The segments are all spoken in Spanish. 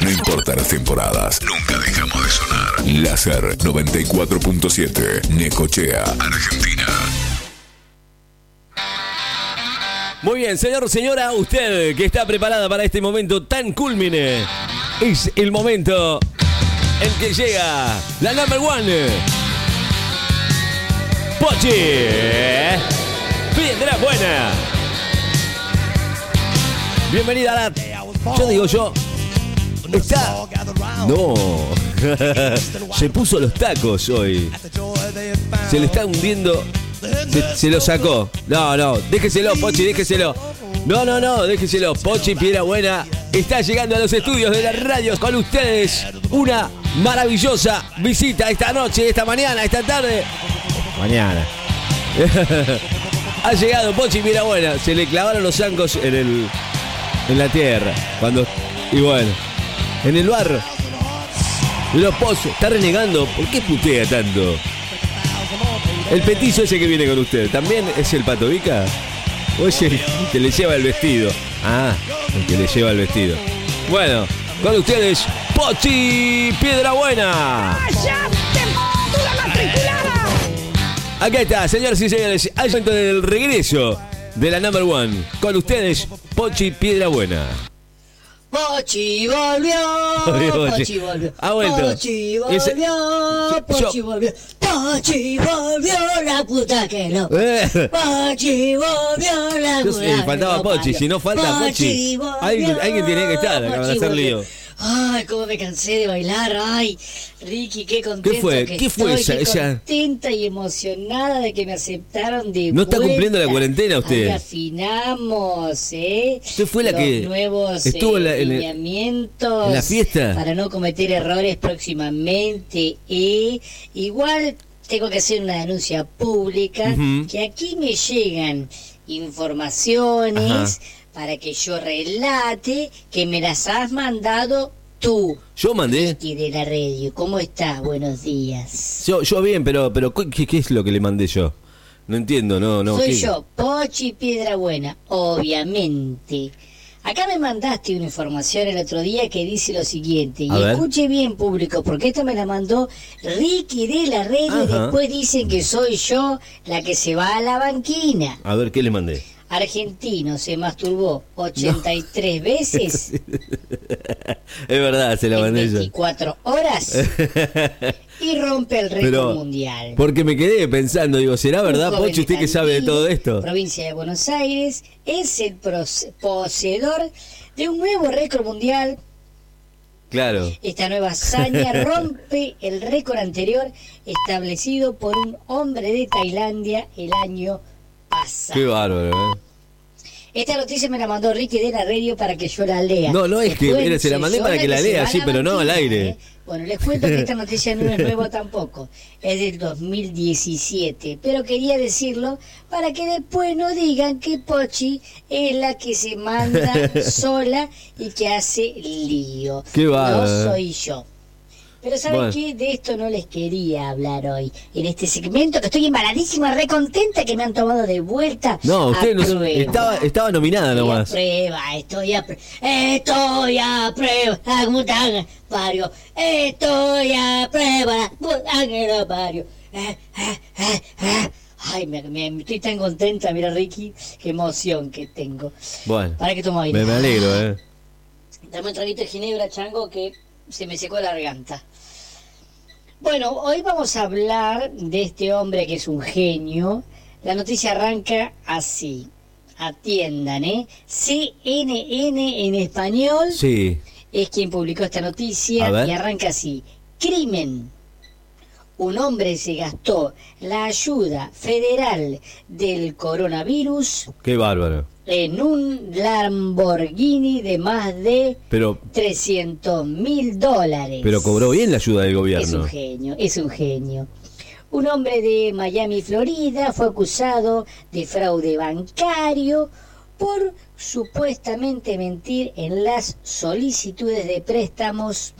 No importa las temporadas, nunca dejamos de sonar. Láser 94.7, Necochea, Argentina. Muy bien, señor, señora, usted que está preparada para este momento tan culmine, es el momento en que llega la number one. Pochi. Piedra buena. Bienvenida a la... Yo digo yo... Está... No. Se puso los tacos hoy. Se le está hundiendo... Se, se lo sacó. No, no. Déjeselo, Pochi, déjeselo. No, no, no, déjeselo. Pochi Piedra Buena está llegando a los estudios de la radio con ustedes. Una maravillosa visita esta noche, esta mañana, esta tarde. Mañana. ha llegado Pochi Piedra Buena. Se le clavaron los zancos en el. en la tierra. Cuando. Y bueno. En el barro. Y los pozos. Está renegando. ¿Por qué putea tanto? El petizo ese que viene con usted, ¿también es el patovica? ¿O es el que le lleva el vestido? Ah, el que le lleva el vestido. Bueno, con ustedes, Pochi Piedra Buena. Acá está, señoras y señores, al momento del regreso de la number one. Con ustedes, Pochi Piedra Buena. Pochi volvió, Pochi. Pochi volvió, Ha vuelto. Pochi Ese- volvió, Yo- Pochi volvió, Pochi volvió, la puta que lo. Eh. Pochi volvió, la Yo puta sé, que faltaba Pochi, si no falta Pochi. volvió, Alguien- alguien tiene que estar, de Pochi hacer volvió. Ay, cómo me cansé de bailar, ay, Ricky, qué contento ¿Qué fue? que ¿Qué fue estoy, esa- qué contenta y emocionada de que me aceptaron de No está cumpliendo la cuarentena usted. Ahí afinamos, ¿eh? Usted fue la Los que nuevos estuvo en la- eh, en el- en la fiesta. para no cometer errores próximamente. Y igual tengo que hacer una denuncia pública que aquí me llegan informaciones Ajá. Para que yo relate que me las has mandado tú. Yo mandé. Y de la radio, ¿cómo estás? Buenos días. Yo, yo bien, pero, pero ¿qué, qué es lo que le mandé yo? No entiendo, no, no. Soy ¿qué? yo, Pochi Piedra Buena, obviamente. Acá me mandaste una información el otro día que dice lo siguiente, y escuche bien público, porque esto me la mandó Ricky de la red y después dicen que soy yo la que se va a la banquina. A ver, ¿qué le mandé? Argentino se masturbó 83 veces Es verdad, se la en yo. 24 horas y rompe el récord mundial. porque me quedé pensando, digo, ¿será verdad, Pochi, usted que sabe de todo esto? Provincia de Buenos Aires, es el poseedor de un nuevo récord mundial. Claro. Esta nueva hazaña rompe el récord anterior establecido por un hombre de Tailandia el año Qué bárbaro, ¿eh? Esta noticia me la mandó Ricky de la radio para que yo la lea. No, no es que- se la mandé para que la lea, sí, pero no al aire. ¿eh? Bueno, les cuento que esta noticia no es nueva tampoco, es del 2017, pero quería decirlo para que después no digan que Pochi es la que se manda sola y que hace lío. Qué. No soy yo. Pero ¿saben Bueno. qué? De esto no les quería hablar hoy. En este segmento que estoy embaladísima, re contenta que me han tomado de vuelta. No, usted no, a estaba, estaba nominada Estoy a nomás. prueba, estoy a prueba, estoy a prueba, puta pario, estoy a prueba, pario. Eh, eh. Ay, me, me- estoy tan contenta, mira Ricky, qué emoción que tengo. Bueno, Para que tomo aire. me, me alegro, ¿eh? Dame un traguito de ginebra, chango, que se me secó la garganta. Bueno, hoy vamos a hablar de este hombre que es un genio. La noticia arranca así. Atiendan, ¿eh? CNN en español Sí. es quien publicó esta noticia y arranca así. Crimen. Un hombre se gastó la ayuda federal del coronavirus Qué bárbaro. en un Lamborghini de más de Pero, 300 mil dólares. pero cobró bien la ayuda del Es un gobierno. genio, es un genio. Un hombre de Miami, Florida, fue acusado de fraude bancario por supuestamente mentir en las solicitudes de préstamos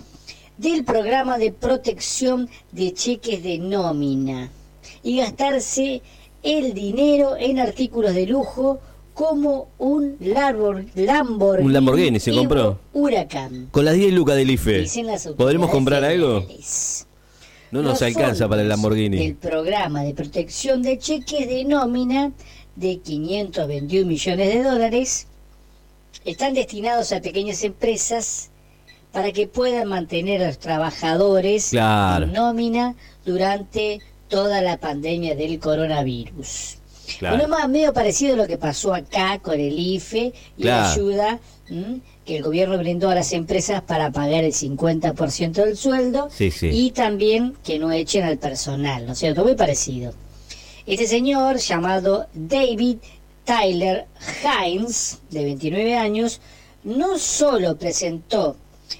del programa de protección de cheques de nómina y gastarse el dinero en artículos de lujo como un Lamborghini. Un Lamborghini se compró. Huracán. Con las 10 lucas del IFE. ¿Podremos comprar algo? No nos alcanza para el Lamborghini. El programa de protección de cheques de nómina de 521 millones de dólares están destinados a pequeñas empresas para que puedan mantener a los trabajadores en nómina durante toda la pandemia del coronavirus. Claro. más medio parecido a lo que pasó acá con el IFE y la ayuda que el gobierno brindó a las empresas para pagar el 50% del sueldo y también que no echen al personal, ¿no es cierto? Muy parecido. Este señor llamado David Tyler Hines, de 29 años, no solo presentó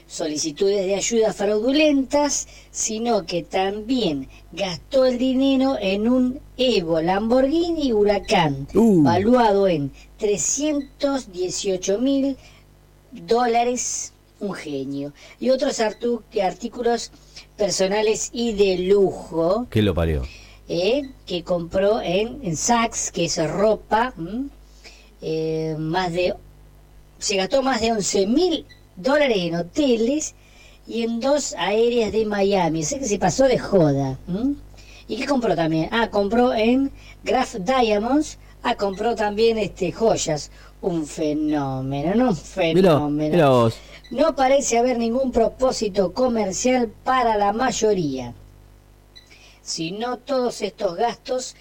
solicitudes de ayuda fraudulentas, sino que también gastó el dinero en un Evo Lamborghini Huracán, uh. valuado en 318 mil dólares, un genio, y otros artículos personales y de lujo. ¿Qué lo parió? Eh, que compró en, en Saks, que es ropa, eh, más de, se gastó más de 11 mil dólares en hoteles y en dos aéreas de Miami. Sé que se pasó de joda. ¿Y qué compró también? Ah, compró en Graph Diamonds. Ah, compró también este joyas. Un fenómeno, no un fenómeno. No parece haber ningún propósito comercial para la mayoría. Si no todos estos gastos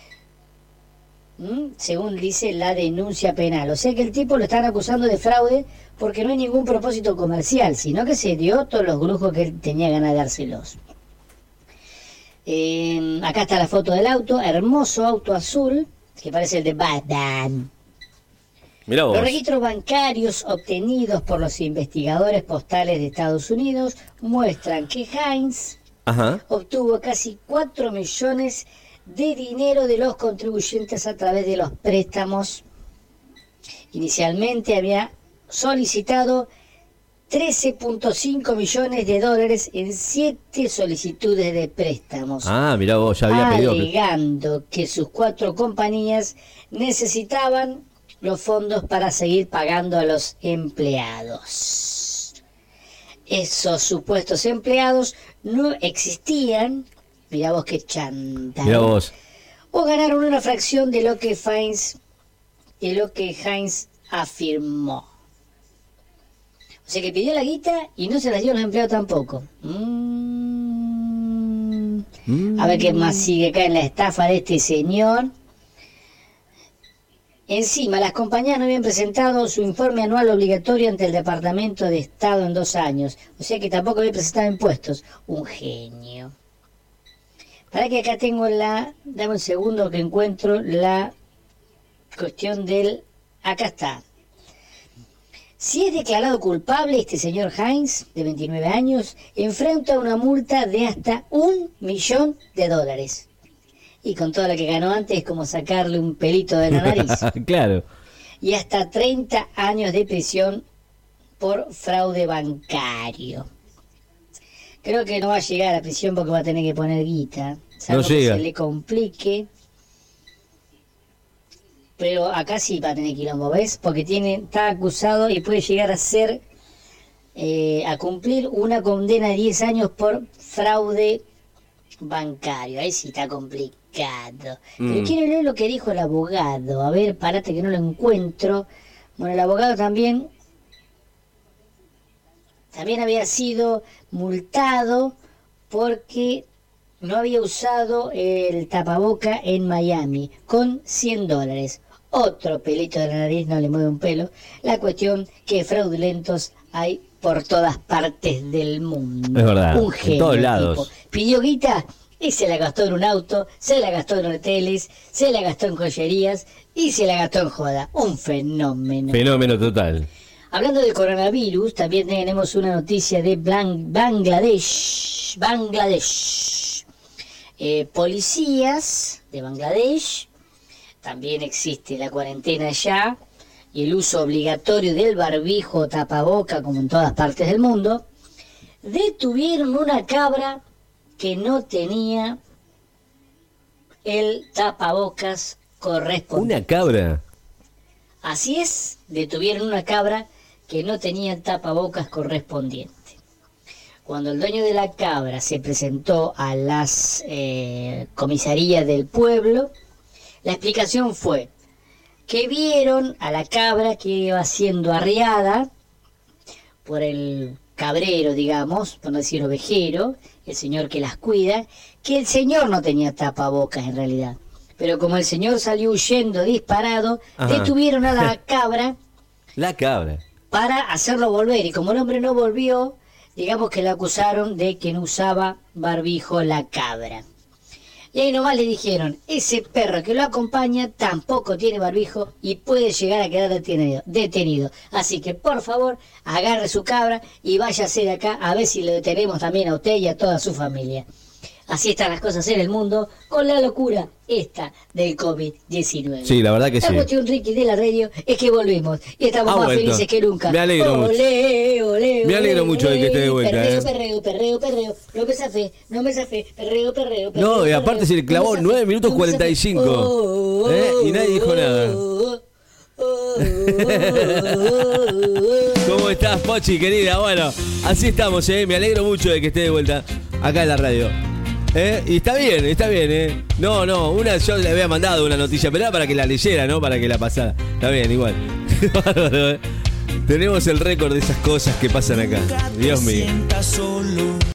según dice la denuncia penal. O sea que el tipo lo están acusando de fraude porque no hay ningún propósito comercial, sino que se dio todos los grupos que él tenía ganas de dárselos. Em, acá está la foto del auto, hermoso auto azul, que parece el de Batman. Los registros bancarios obtenidos por los investigadores postales de Estados Unidos muestran que Heinz obtuvo casi 4 millones de dinero de los contribuyentes a través de los préstamos. Inicialmente había solicitado 13.5 millones de dólares en siete solicitudes de préstamos. Ah, mira vos, ya había pedido. Alegando que sus cuatro compañías necesitaban los fondos para seguir pagando a los empleados. Esos supuestos empleados no existían Mira vos qué chanta. Mira vos. O ganaron una fracción de lo que Heinz, de lo que Heinz afirmó. O sea que pidió la guita y no se la dio a los empleados tampoco. Mm. A ver qué más sigue acá en la estafa de este señor. Encima, las compañías no habían presentado su informe anual obligatorio ante el Departamento de Estado en dos años. O sea que tampoco había presentado impuestos. Un genio. Para que acá tengo la, dame un segundo que encuentro la cuestión del, acá está. Si es declarado culpable, este señor Heinz, de 29 años, enfrenta una multa de hasta un millón de dólares. Y con toda la que ganó antes es como sacarle un pelito de la nariz. claro. Y hasta 30 años de prisión por fraude bancario. Creo que no va a llegar a la prisión porque va a tener que poner guita. No llega. Que se le complique. Pero acá sí va a tener quilombo, ¿ves? Porque tiene, está acusado y puede llegar a ser, eh, a cumplir una condena de 10 años por fraude bancario. Ahí sí está complicado. Pero mm. quiero leer lo que dijo el abogado. A ver, parate que no lo encuentro. Bueno, el abogado también también había sido multado porque no había usado el tapaboca en Miami con 100 dólares. Otro pelito de la nariz no le mueve un pelo. La cuestión que fraudulentos hay por todas partes del mundo. Es verdad. Un genio, en todos lados. Pidió guita y se la gastó en un auto, se la gastó en hoteles, se la gastó en joyerías y se la gastó en joda. Un fenómeno. Fenómeno total. Hablando del coronavirus, también tenemos una noticia de Bangladesh. Bangladesh. Eh, policías de Bangladesh. También existe la cuarentena ya y el uso obligatorio del barbijo tapaboca como en todas partes del mundo. Detuvieron una cabra que no tenía el tapabocas correspondiente. ¿Una cabra? Así es, detuvieron una cabra que no tenía tapabocas correspondiente. Cuando el dueño de la cabra se presentó a las eh, comisarías del pueblo, la explicación fue que vieron a la cabra que iba siendo arriada por el cabrero, digamos, por no decir ovejero, el señor que las cuida, que el señor no tenía tapabocas en realidad. Pero como el señor salió huyendo disparado, detuvieron a la cabra. La cabra. Para hacerlo volver. Y como el hombre no volvió, digamos que le acusaron de que no usaba barbijo la cabra. Y ahí nomás le dijeron, ese perro que lo acompaña tampoco tiene barbijo y puede llegar a quedar detenido. detenido. Así que por favor, agarre su cabra y váyase de acá a ver si le detenemos también a usted y a toda su familia. Así están las cosas en el mundo con la locura esta del COVID-19. Sí, la verdad que la sí. La cuestión, Ricky, de la radio es que volvimos y estamos más felices que nunca. Me alegro mucho. Olé, me alegro mucho de que esté de vuelta. Perreo, eh. perreo, perreo, perreo. No me zafé, no me zafé. Perreo, perreo, perreo. No, y aparte se le clavó no 9 minutos 45. Oh, oh, ¿eh? Y nadie dijo nada. ¿Cómo estás, Pochi, querida? Bueno, así estamos, ¿eh? Me alegro mucho de que esté de vuelta acá en la radio. ¿Eh? Y está bien, está bien, ¿eh? No, no, una yo le había mandado una noticia, pero era para que la leyera, ¿no? Para que la pasara. Está bien, igual. Tenemos el récord de esas cosas que pasan acá. Dios mío.